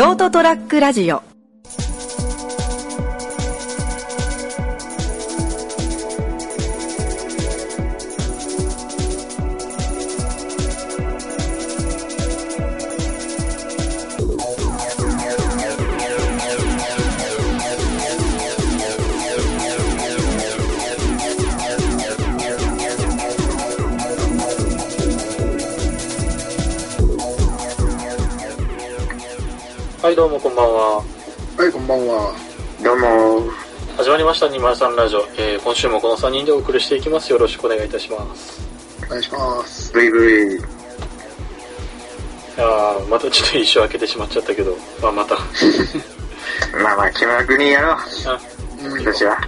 ショートトラックラジオ。はい、どうもこんばんは。はい、こんばんは。どうも、始まりました、203ラジオ。えー、今週もこの3人でお送りしていきます。よろしくお願いいたします。お願いします。ブイブイ。いやー、またちょっと一生開けてしまっちゃったけど、まあまた。まあまあ、気楽にやろう、あ、うん、今年は。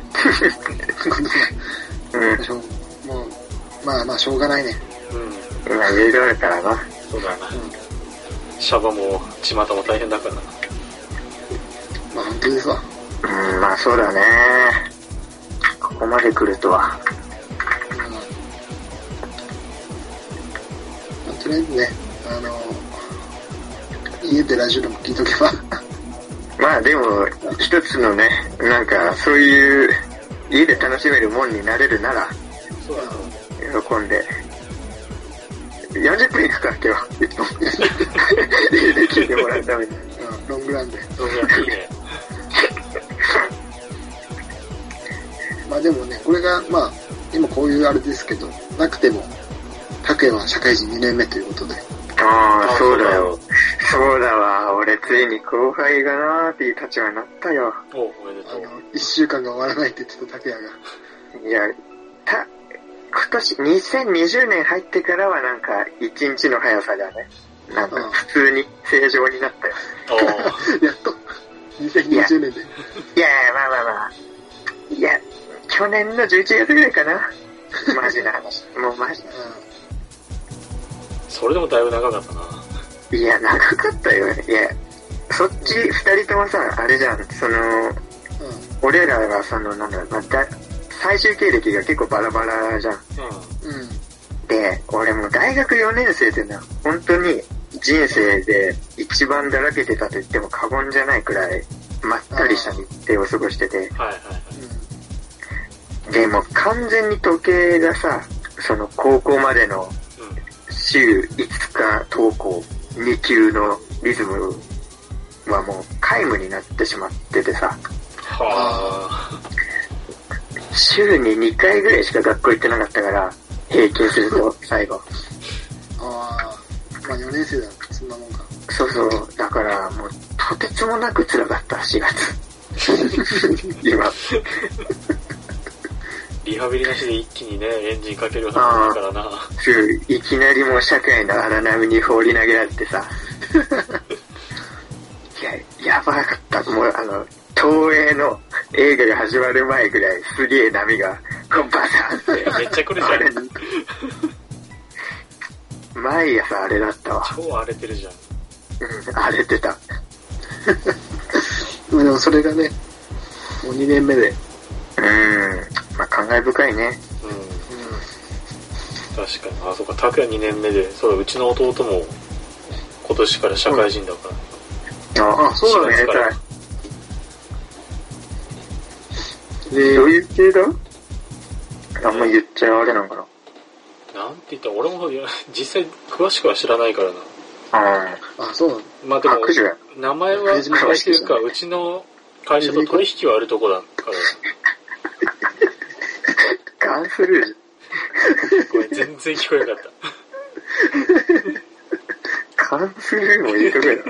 うん、もう、まあまあ、しょうがないね。うん、今いろいろあるからな。そうだな。シャバも、巷も大変だからな。まあ、本当ですわ。うん、まあそうだね。ここまで来るとは。うんまあとりあえずね、あの、家でラジオでも聞いとけば、まあでも、一つのね、なんか、そういう、家で楽しめるもんになれるなら。喜んで。40分いくか、今日。一本。家で聞いてもらうために。うん、ロングランで。どうやっていいね。まあでもね、これが、まあ、今こういうあれですけど、なくても、拓也は社会人2年目ということで、ああ、そうだよ。。そうだわ。俺ついに後輩がなーっていう立場になったよ。おおめでとう。あの、1週間が終わらないって言ってた拓也が。いや、た、今年、2020年入ってからはなんか、一日の速さだね。なんか、普通に正常になったよ。やっと、2020年で。いやいや、まあまあまあ。いや、去年の11月ぐらいかな。マジな話。もうマジ。それでもだいぶ長かったな。いや、長かったよ。いや、そっち二人ともさ、あれじゃん、その。俺らがその、なんだろう、まあだ最終経歴が結構バラバラじゃん。ううん。で、俺もう大学4年生ってのは、本当に人生で一番だらけてたと言っても過言じゃないくらい、まったりした日程を過ごしてて、ん。はいはいはい。で、もう完全に時計がさ、その高校までのうん。週5日登校2級のリズムはもう皆無になってしまっててさ、は週に2回ぐらいしか学校行ってなかったから、平均すると最後。ああ、まあ4年生だそんなもんか。そうそう、だからもうとてつもなく辛かった、4月。今。リハビリなしで一気にね、エンジンかけるようなもんだからな。すぐいきなりもう社会の荒波に放り投げられてさ。いや、やばかった。もうあの、東映の映画が始まる前ぐらいすげえ波が、こうバサーって。めっちゃ来るじゃん。毎朝あれだったわ。超荒れてるじゃん。うん、荒れてた。まあでもそれがね、もう2年目で、うん。まあ、感慨深いね。うん。う確かに。あ、そうか、拓也2年目で、そうだ、うちの弟も今年から社会人だから。ああそうだねでどういう系だ？あんま言っちゃあれなんかな。なんて言った？ら、俺も実際詳しくは知らないからな。ああ、そうなの？まあであ、も。名前は、名前っていうか、うちの会社と取引はあるとこだから、ガンスルージごめん、全然聞こえなかった。ュ。ガンスルーもいいとこやな。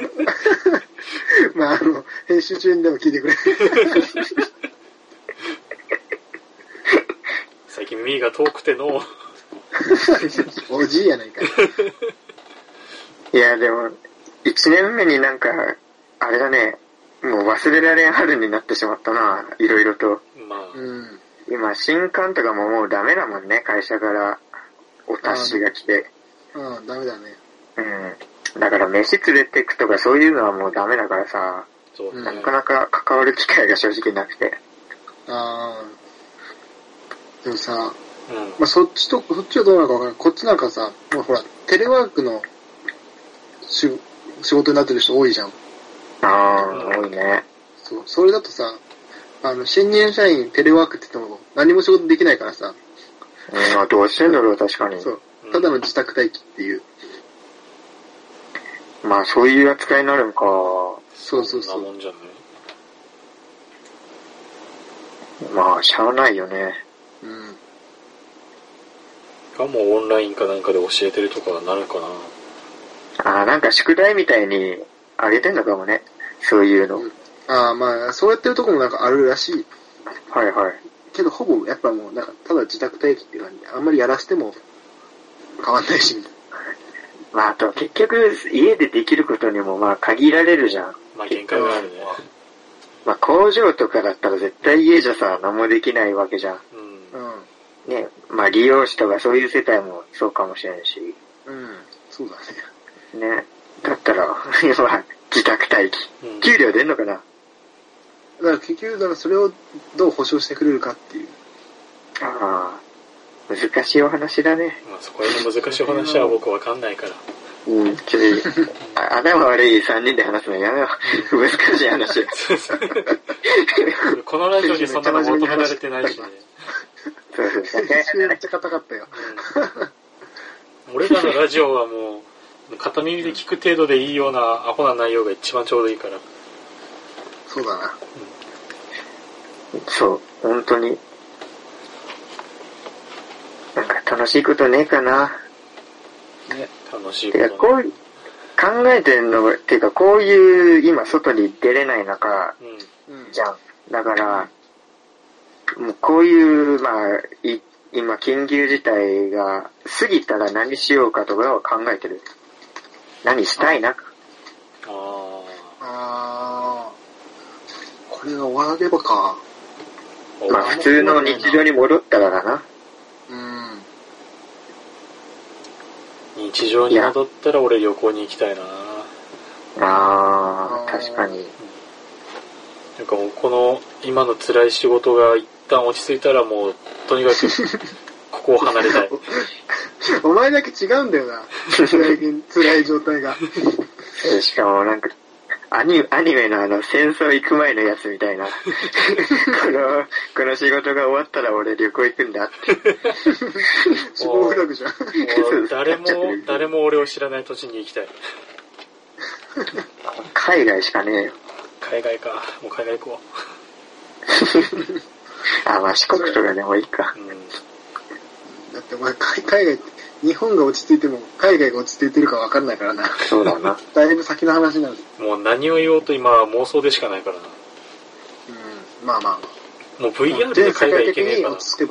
まああの、編集中にでも聞いてくれ。最近耳が遠くての、おじいやないか。いや、でも、一年目になんか、あれだね、もう忘れられん春になってしまったな、いろいろと。まあ、うん。今、新刊とかももうダメだもんね、会社からお達しが来て。うん、ダメだね。うん。だから飯連れてくとかそういうのはもうダメだからさ、ねな。かなか関わる機会が正直なくて。あー。でもさ、うん。まあ、そっちと、そっちはどうなのかわからない。こっちなんかさ、もうほら、テレワークのし仕事になってる人多いじゃん。あ多いね。そう、それだとさ、あの、新入社員テレワークって言っても何も仕事できないからさ、うん、まあどうしてんだろう、確かに。そう、ただの自宅待機っていう。まあそういう扱いになるんか。そうそうそう。そんなもんじゃね。まあ、しゃあないよね。うん。かもうオンラインかなんかで教えてるとかなるかな。ああ、なんか宿題みたいにあげてんのかもね。そういうの。ああ、まあ、そうやってるとこもなんかあるらしい。はいはい。けど、ほぼ、やっぱもう、なんか、ただ自宅待機っていう感じで、あんまりやらせても変わんないし、みたいまあ、あと結局、家でできることにもまあ限られるじゃん。まあ限界はあるね。まあ工場とかだったら絶対家じゃさ、何もできないわけじゃん。うん。な。ね。まあ利用者とかそういう世帯もそうかもしれんし。うん。うん。そうだね。ね。だったら、今、自宅待機。うん給料出んのかな？だから結局、だからそれをどう保証してくれるかっていう。ああ、難しいお話だね。まあそこら辺の難しい話は僕わかんないから。うん、ちょっと、あ頭悪い3人で話すのやめよう。難しい話。このラジオにそんなの求められてないしね。そうそう、先週めっちゃ硬かったよ。うん俺らのラジオはもう、片耳で聞く程度でいいようなアホな内容が一番ちょうどいいから。そうだな。そう、本当に。なんか楽しいことねえかな。ね、楽しいこてか、とこう、考えてんのが、てか、こういう、今、外に出れない中、うん。うん。じゃん。だから、もうこういう、まあ、い今、緊急事態が過ぎたら何しようかとかは考えてる。何したいな？ああー。これが終わればか。あ。まあ、普通の日常に戻ったらだな。うん。日常に戻ったら俺旅行に行きたいなあー、確かに。なんかもうこの今の辛い仕事が一旦落ち着いたらもうとにかく ここを離れたい。お前だけ違うんだよな。辛い、辛い状態が。しかもなんか、アニアニメのあの、戦争行く前のやつみたいな。この、この仕事が終わったら俺旅行行くんだって。死亡フラグじゃん。もう誰も、誰も俺を知らない土地に行きたい。海外しかねえよ。海外か。もう海外行こあ、まあ四国とかでもいいかう。。うん。だってお前、海海外って、日本が落ち着いても、海外が落ち着いてるか分かんないからな。そうだな。だいぶ先の話なんで。もう何を言おうと今は妄想でしかないからな。うん。まあまあまもうあ。VR で海外行けねえかな落。ち着け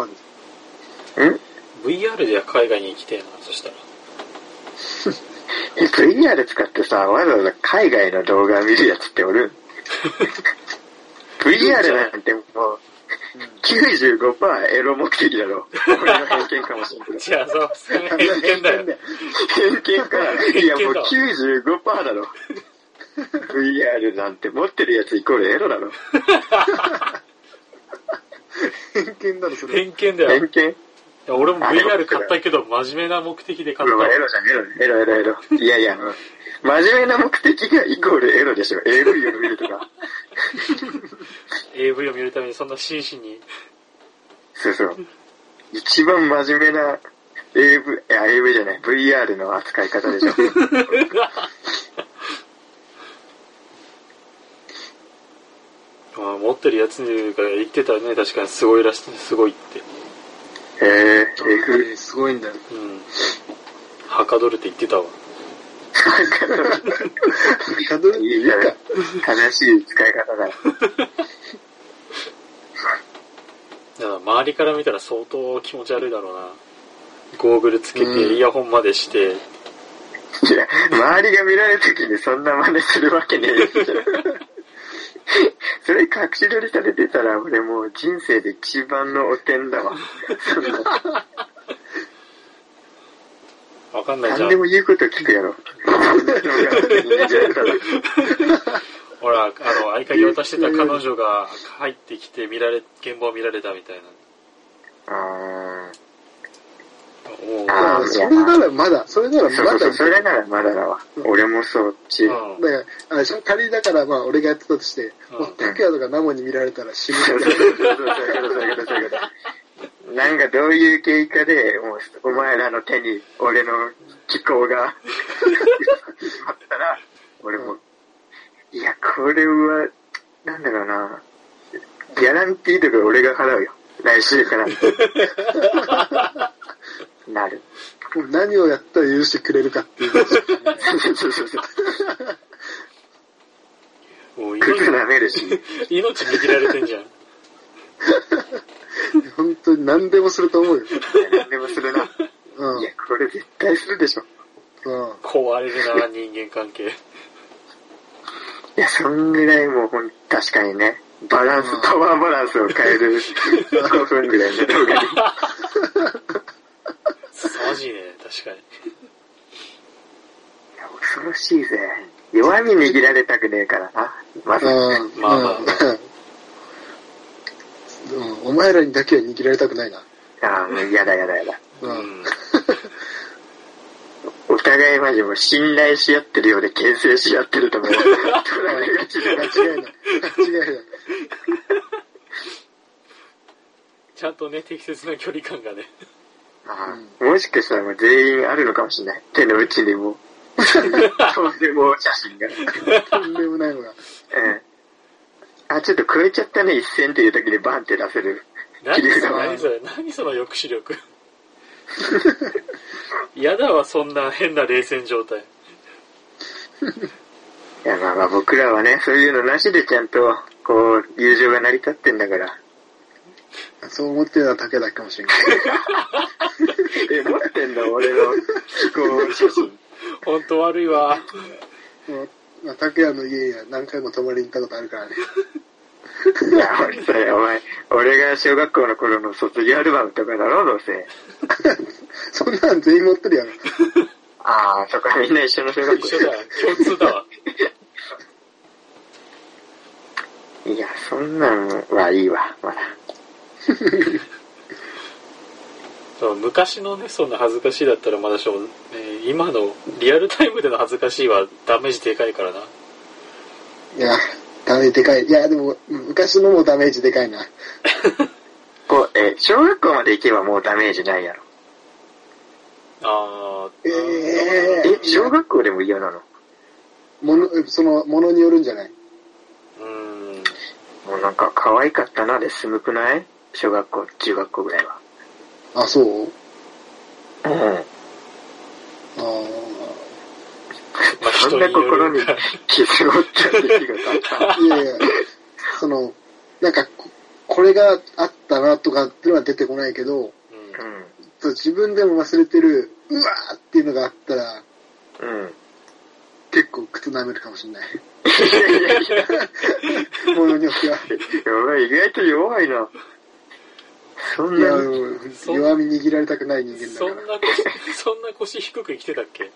VR で海外に行きてえな、そしたら。え ?VR 使ってさ、わざわざ海外の動画見るやつっておる ?VR なんてもう、95%エロ目的だろ。俺の偏見かもしれんけど。じゃあ、そう、偏見だよ。偏見か。いやもう偏見だわ95%だろ。VR なんて持ってるやつイコールエロだろ。偏見だろ、それ。偏見だよ。い偏見？や俺も VR 買ったけど、真面目な目的で買ったエロじゃん、エロ、エロ、エロ、エロ。いやいや、真面目な目的がイコールエロでしょ。AV を見るとか。AV を見るためにそんな真摯に。そうそう。一番真面目な AV、いや、AV じゃない、VR の扱い方でしょ。まあ、持ってるやつが言ってたね、確かにすごいらしい、すごいって。へえやっぱ F、りすごいんだよ。うん。はかどるって言ってたわ。カドルっていい言うか。正しい使い方だ。だから周りから見たら相当気持ち悪いだろうな。ゴーグルつけうんて、イヤホンまでして、いや、周りが見られるときにそんな真似するわけねえよ。それ隠し撮りされてたら俺もう人生で一番の汚点だわ。そんなわかんないじゃん何で。も言うこと聞くやろ。ほら、あの、合鍵渡してた彼女が入ってきて見られ、現場を見られたみたいな。あもう、あーそれならまだ、それならまだ。そうそうそう、それならまだだわ。俺もそっち。うん。だから、あ仮にだからまあ俺がやってたとして、うん。もう拓也とかナモに見られたら死ぬ。そうみたいそうそうそう、そういうこと、そういうこと、そう。いうこと。なんかどういう経過で、もう、お前らの手に俺の気候が、あったら、俺も、いや、これは、なんだろうな、ギャランティーとか俺が払うよ。来週から。なる。な。もう何をやったら許してくれるかっていう。そうそうそうそう。もう靴命舐めるし。命握られてんじゃん。本当に何でもすると思うよ。何でもするな。うん。いや、これ絶対するでしょ。うん。壊れるな、人間関係。いや、そんぐらいもうほん、確かにね、バランス、パワーバランスを変える 5分ぐらいの動画に。凄まじいね、確かに。いや恐ろしいぜ。弱み握られたくねえからな。まず、うん。まあまあうん。うんお前らにだけは握られたくないな。ああ、もうやだやだやだ。う。うんん。お互いマジもう信頼し合ってるようで牽制し合ってると思う。取られがちだ間違いない。間違いない。ちゃんとね、適切な距離感がね。ああもしかしたらもう全員あるのかもしれない。手の内にも。とんでも写真が。とんでもないのが。うん。あ、ちょっと超えちゃったね、一線っていう時でバンって出せる。何それ、何それ、何その抑止力。嫌だわ、そんな変な冷戦状態。いや、まあまあ僕らはね、そういうのなしでちゃんと、こう、友情が成り立ってんだから。そう思ってるのは竹だけかもしれない。え、持ってんの俺の飛行写真。本当悪いわ。まあ、竹谷の家には何回も泊まりに行ったことあるからね。いや、俺それ、お前、俺が小学校の頃の卒業アルバムとかだろ、どうせ。そんなん全員持ってるやろ。ああ、そっか、みんな一緒の小学校一緒だ。共通だわ。いや、そんなんはいいわ、まだ。そう昔のね、そんな恥ずかしいだったらまだしも、ね、今のリアルタイムでの恥ずかしいはダメージでかいからな。いや、ダメージでかい。いや、でも、昔のもダメージでかいな。こう、え、小学校まで行けばもうダメージないやろ。あー、ええ、小学校でも嫌なの？もの、その、ものによるんじゃない？うん。もうなんか可愛かったなで済むくない？小学校、中学校ぐらいは。あ、そう？うん。あーまあ、そんな心に。傷を負った出来事あった。いやいや、その、なんかこ、これがあったなとかっていうのは出てこないけど、うん自分でも忘れてる、うわーっていうのがあったら、うん。結構靴舐めるかもしれない。いやいやいや、ものによっては。意外と弱いな。そんな弱み握られたくない人間 そんな腰、そんな腰低く生きてたっけ？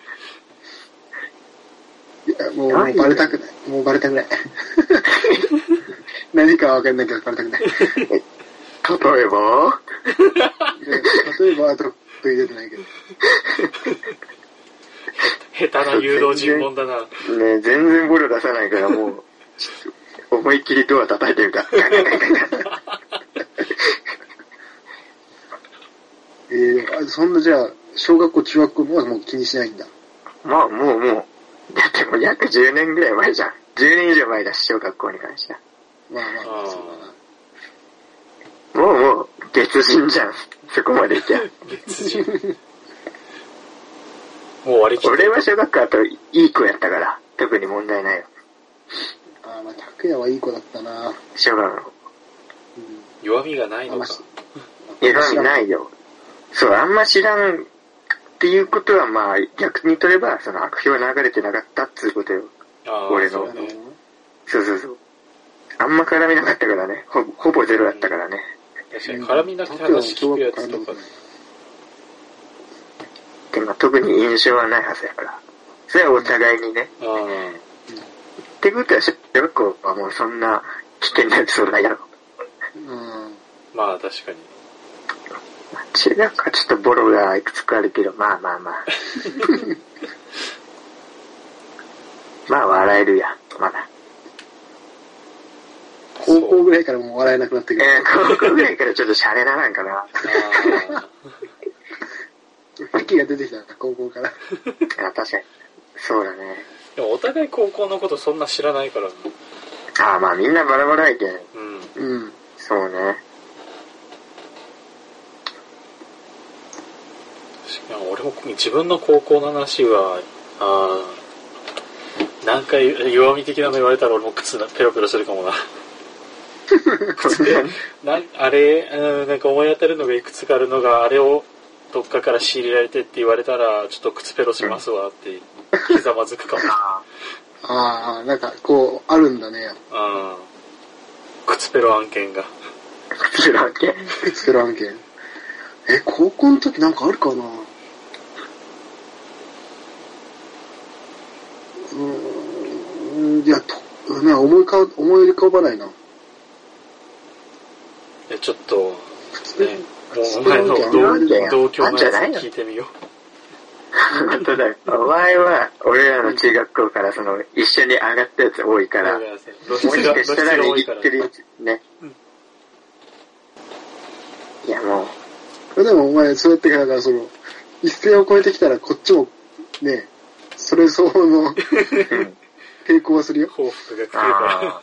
ら。いや、もうバレたくない。もうバレたくない。何かはわかんないけどバレたくない。例えば？で例えば、あと、入れてないけど。下手な誘導尋問だな。ね全然ボロ出さないからもう、思いっきりドア叩いてみた。えー、あそんなじゃあ、小学校、中学校はもう気にしないんだ。まあもうもう、だってもう約10年ぐらい前じゃん。10年以上前だし、小学校に関しては。まあまあそうだな。もうもう、別人じゃん。そこまでいきゃ。別人。もう割り切って俺は小学校だといい子やったから、特に問題ないよ。あーまあ、拓也はいい子だったな。小学校。うん。弱みがないのかあんまし。いや、ないよ。そう、あんま知らんっていうことはまあ、逆にとれば、その悪評流れてなかったっつうことよ。俺のそうね。そうそうそう。あんま絡みなかったからね。ほほぼゼロだったからね。確かに絡みなくて話聞くやつとかね。でも特に印象はないはずやから。それはお互いにね。あってことは、小学校はもうそんな危険なやつはないやろ。うん。あ、まあ確かに。中学はちょっとボロがいくつかあるけど、まあまあまあ。まあ笑えるや、まだ。高校ぐらいからもう笑えなくなってくる。えー、高校ぐらいからちょっとシャレななんかな。あ敵が出てきたから、高校から。あ確かに。そうだね。ーでもお互い高校のことそんな知らないからな。ああ、まあみんなバラバラやけん。うん。うん。そうね。俺も自分の高校の話は、あー何回弱み的なの言われたら俺も靴なペロペロするかもな。なあれ、うん、なんか思い当たるのがいくつかあるのが、あれをどっかから仕入れられてって言われたら、ちょっと靴ペロしますわって、ひざまずくかも。ああ、なんか、こう、あるんだね。うん。靴ペロ案件が。知らんけ。スペル案件？え、高校の時なんかあるかなうーん、いや、と、ね、思いか、思い浮かばないな。えちょっと、ね、もうスお前の同るんだよ。同郷のやつあんじゃないの？聞いてみよう。本当だよ。お前は、俺らの中学校からその、一緒に上がったやつ多いから、も露しかしたら握ってるやつ、ね。いやもう、でもお前、そうやってから、その、一線を越えてきたら、こっちも、ね、それ相応のうん。抵抗はするよ。報復が来るかあ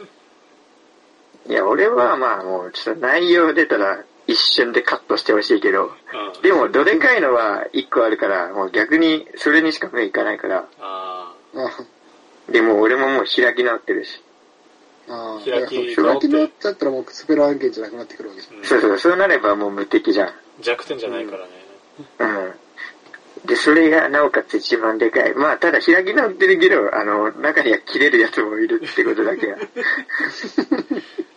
ーいや、俺はまあもう、ちょっと内容出たら一瞬でカットしてほしいけど、ら。うん。でも、どでかいのは一個あるから、もう逆にそれにしか目いかないから、ああでも俺ももう開き直ってるし。あ、開き開き直っちゃったらもうスペル案件じゃなくなってくるわけじあ、うんそうそう、そうなればもう無敵じゃん。弱点じゃないからね。うん。で、それがなおかつ一番でかい。まあ、ただ開き直ってるけど、あの、中には切れるやつもいるってことだけは。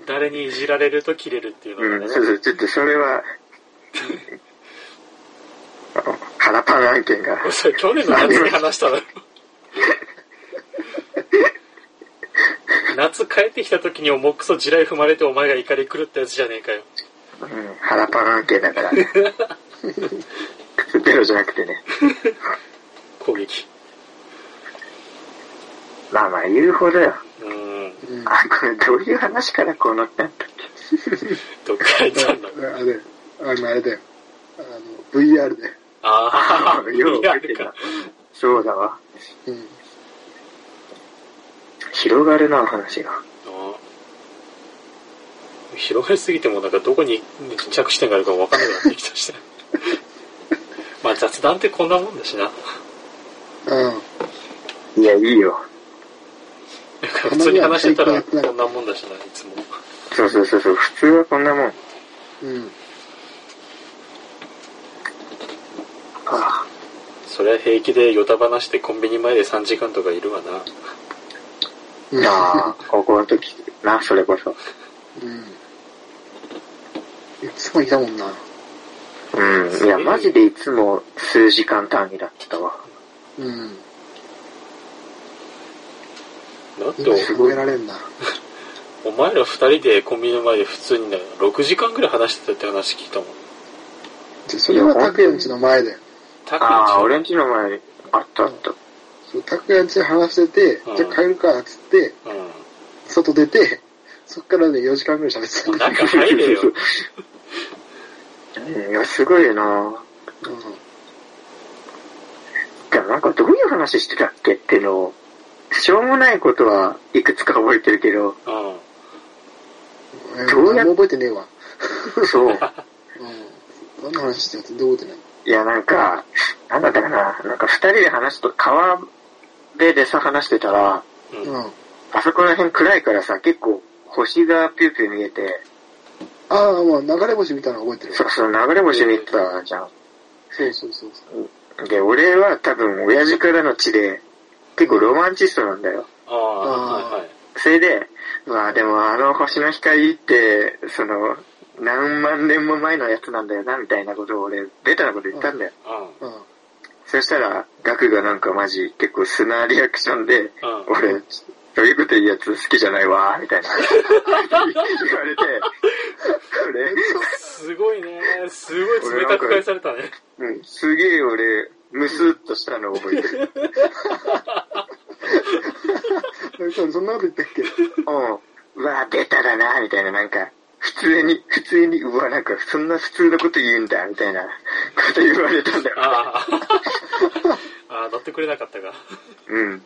誰にいじられると切れるっていうのがねうん、。そうそう、ちょっとそれは、腹パン案件が。それ去年の夏に話したの？よ。夏帰ってきた時に重くそ地雷踏まれてお前が怒り狂ったやつじゃねえかよ。うん、腹パン案件だからね。靴ペロじゃなくてね。攻撃。まあまあ言うほどよ。うん。うん。あ、これどういう話からこうなったんだっ どっから行ったんだあれ、あの、あれだよ。あの、VR で。ああ、ようリアル覚えてたか。そうだわ。うん。広がるな、話が。広がりすぎてもなんかどこに着地点があるか分かんなくなってきたしね。まあ雑談ってこんなもんだしな。うん。いや、いいよ。なんか普通に話してたらこんなもんだしな、いつも。そうそうそうそう、普通はこんなもん。うん。あそれは平気でヨタ話してコンビニ前で3時間とかいるわな。うん。ああ、高校の時な、それこそ。うん。いつもいたもんな。うん。いや、マジでいつも数時間単位だったわ。うん。だって今すごいられんな。お前ら2人でコンビニの前で普通にね、6時間ぐらい話してたって話聞いたもん。じゃそれは拓也んちの前で。タクああ、俺んんちの前にあったあった。そう、拓也んちで話してて、うんじゃあ帰るか、つって、う外出て、そっからね、4時間ぐらい喋ってた。ん。中入れよ。うんいや、すごいよなうん。でもなんかどういう話してたっけっていうのを、しょうもないことはいくつか覚えてるけど、うん。えどうやっ何も覚えてねえわ。そう。うん。何の話してたってどう覚えてないいや、なんか、なんだったかな。なんか二人で話すと、川辺でさ、話してたら、うん。あそこら辺暗いからさ、結構星がピューピュー見えて、あ、まあ流れ星みたいなの覚えてるわ。そうそう、流れ星見てたじゃん。そうそうそうそう。で、俺は多分、親父からの血で、結構ロマンチストなんだよ。ああ、はいはい。それで、まあでもあの星の光って、その、何万年も前のやつなんだよな、みたいなことを俺、ベタなこと言ったんだよ。ううん。そしたら、ガクがなんかマジ、結構素なリアクションで、ん。うん。俺、そういうこと言うやつ好きじゃないわ、みたいな。言われて、れ、すごいね。すごい冷たく返されたね。うん、すげえ俺、ムスッとしたの覚えてる。そそんなこと言ったっけ？うん。うわ、ベタだな、みたいな、なんか、普通に、普通に、うわ、なんか、そんな普通のこと言うんだ、みたいなこと言われたんだよ。ああ。ああ、乗ってくれなかったか。うん。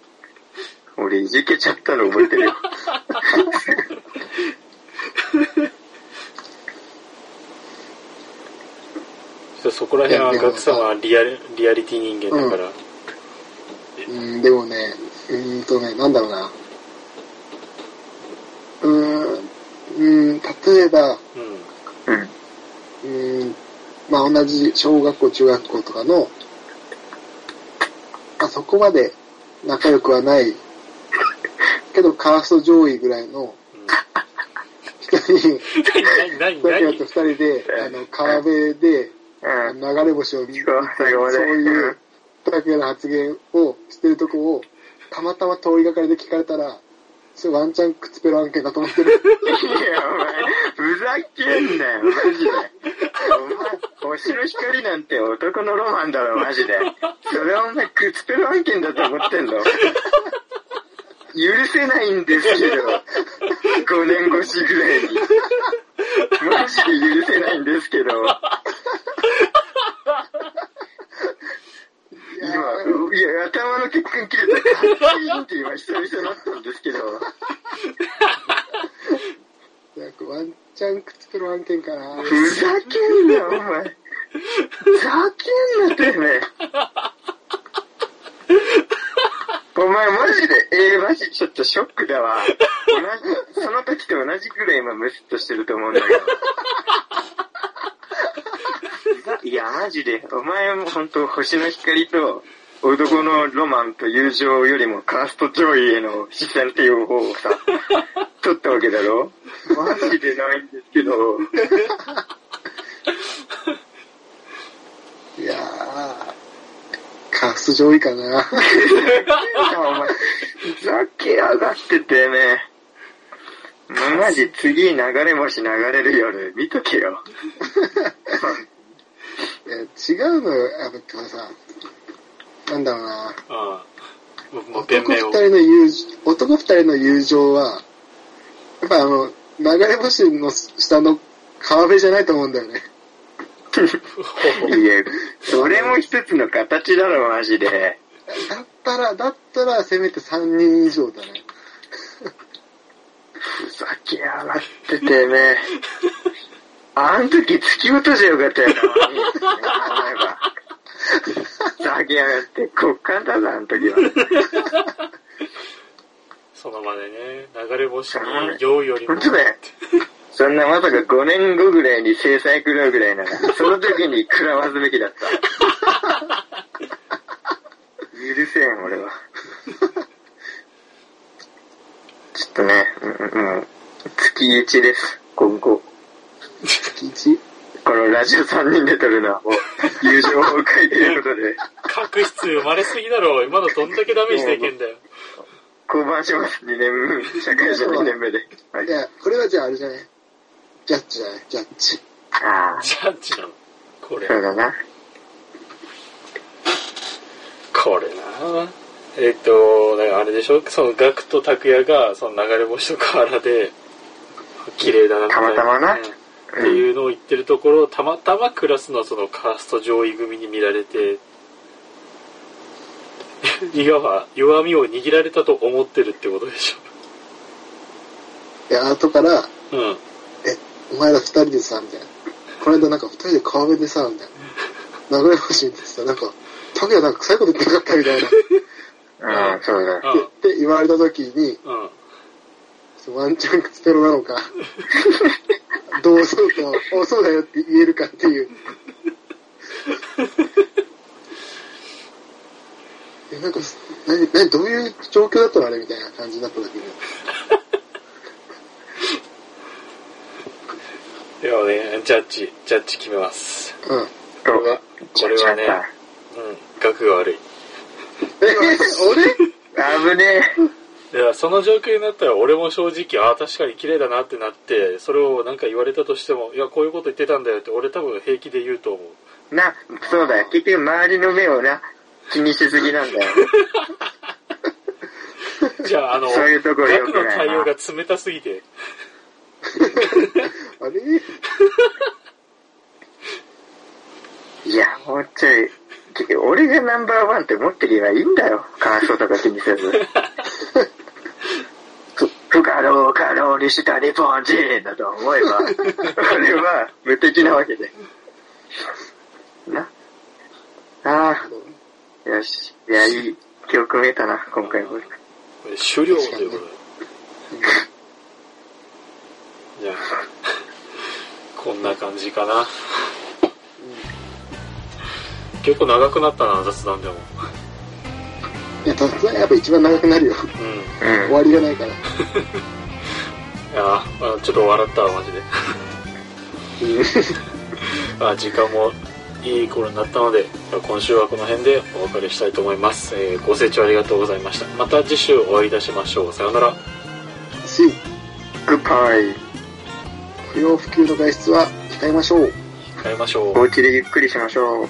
俺、いじけちゃったの覚えてるよ。そこら辺はガクさんはリアリリアリティ人間だから。うん、でもね、うーんとね、なんだろうな。うーん、うん、例えば、うん。うん。まあ同じ小学校、中学校とかの、まあそこまで仲良くはない、けどカースト上位ぐらいの人に、何何だけだ何と二人で、あの、川辺でうん。流れ星を見て、そう最後までそういう、だけの発言をしてるとこを、たまたま通りがかりで聞かれたら、それワンチャン靴ペロ案件だと思ってる。いや、お前、ふざけんなよ、マジで。お前、星の光なんて男のロマンだろ、マジで。それはお前、靴ペロ案件だと思ってんの？許せないんですけど、5年越しぐらいに。マジで許せないんですけど、今、いや、頭の血管切れたカッチンって今久々になったんですけど、なんかワンチャン靴ペロ案件かな。ふざけんなよ、お前。ふざけんなてめえ。お前マジで、えー、マジちょっとショックだわ。同じ、その時と同じくらい今ムスッとしてると思うんだけど。いや、マジで、お前も本当星の光と、男のロマンと友情よりもカースト上位への視線っていう方をさ、取ったわけだろ？マジでないんですけど、いやー、カースト上位かな。お前、ふざけやがっててね。マジ次流れ星流れる夜見とけよ。いや違うのよ、やっぱさ、なんだろうな。うもう弁男二。人の友情、男二人の友情は、やっぱあの、流れ星の下の川辺じゃないと思うんだよね。いや、それも一つの形だろ、マジで。だったら、だったらせめて三人以上だね。ふざけやがっててね。あん時突き落としゃよかったよな、考えば。ふざけやがって、極寒だぞ、あん時は。その場でね、流れ星に酔うよりも。本当だよ。そんなまさか5年後ぐらいに制裁食らうぐらいなら、その時に食らわすべきだった。許せん、俺は。ちょっとね、うんもう、月1です、今後。月一？このラジオ3人で撮るのはもう、友情崩壊ということで、確執生まれすぎだろ。今のどんだけダメージでいけんだよ。降板します、2年目、社会人2年目で。はいい。や、これはじゃああれじゃないジャッジじゃないジャッジ。ああ、ジャッジなの？これ。そうだな。これなえっと、だからあれでしょ？そのガクと拓也が、その流れ星と河原で、綺麗だなみたまたまなうんっていうのを言ってるところを、たまたまクラスのそのカースト上位組に見られて、いわば弱みを握られたと思ってるってことでしいや、後から、ょ。うん。え、お前ら二人でさ、みたいな。この間なんか二人で川辺でさ、みたいな。流れ星見てさ、なんか、タケなんか臭いこと言ってなかったみたいな。っ うん、そうだ。うん。て言われた時に、うん。ワンチャンクツペロなのか、どうそうと、おそうだよって言えるかっていう。え、なんか、何、何、どういう状況だったのあれみたいな感じになった時に。ではね、ジャッジ、ジャッジ決めます。うん。これは、これはね、うん、額が悪い。え、俺？危ねえ。いや、その状況になったら俺も正直、ああ、確かに綺麗だなってなって、それをなんか言われたとしても、いや、こういうこと言ってたんだよって俺多分平気で言うと思う。な、そうだよ。結局周りの目をな、気にしすぎなんだよ。じゃあ、あの、そういうところ良額のくないな対応が冷たすぎて、あれ？いや、もうちょい、俺がナンバーワンって思ってればいいんだよ。感想とか気にせず。ふ不可能を可能にした日本人だと思えば、俺は無敵なわけで。な。ああ、よし。いや、いい記憶めたな、今回も。終了ということで。じゃあ、こんな感じかな。結構長くなったな、雑談でも。いや、雑談やっぱ一番長くなるよ。うん。うん終。わりがないから。いやちょっと笑ったわ、マジで。あ時間もいい頃になったので、今週はこの辺でお別れしたいと思います。えーご清聴ありがとうございました。また次週お会いいたしましょう。さようなら。し、グッバイ。不要不急の外出は控えましょう。会いましょう。お家でゆっくりしましょう。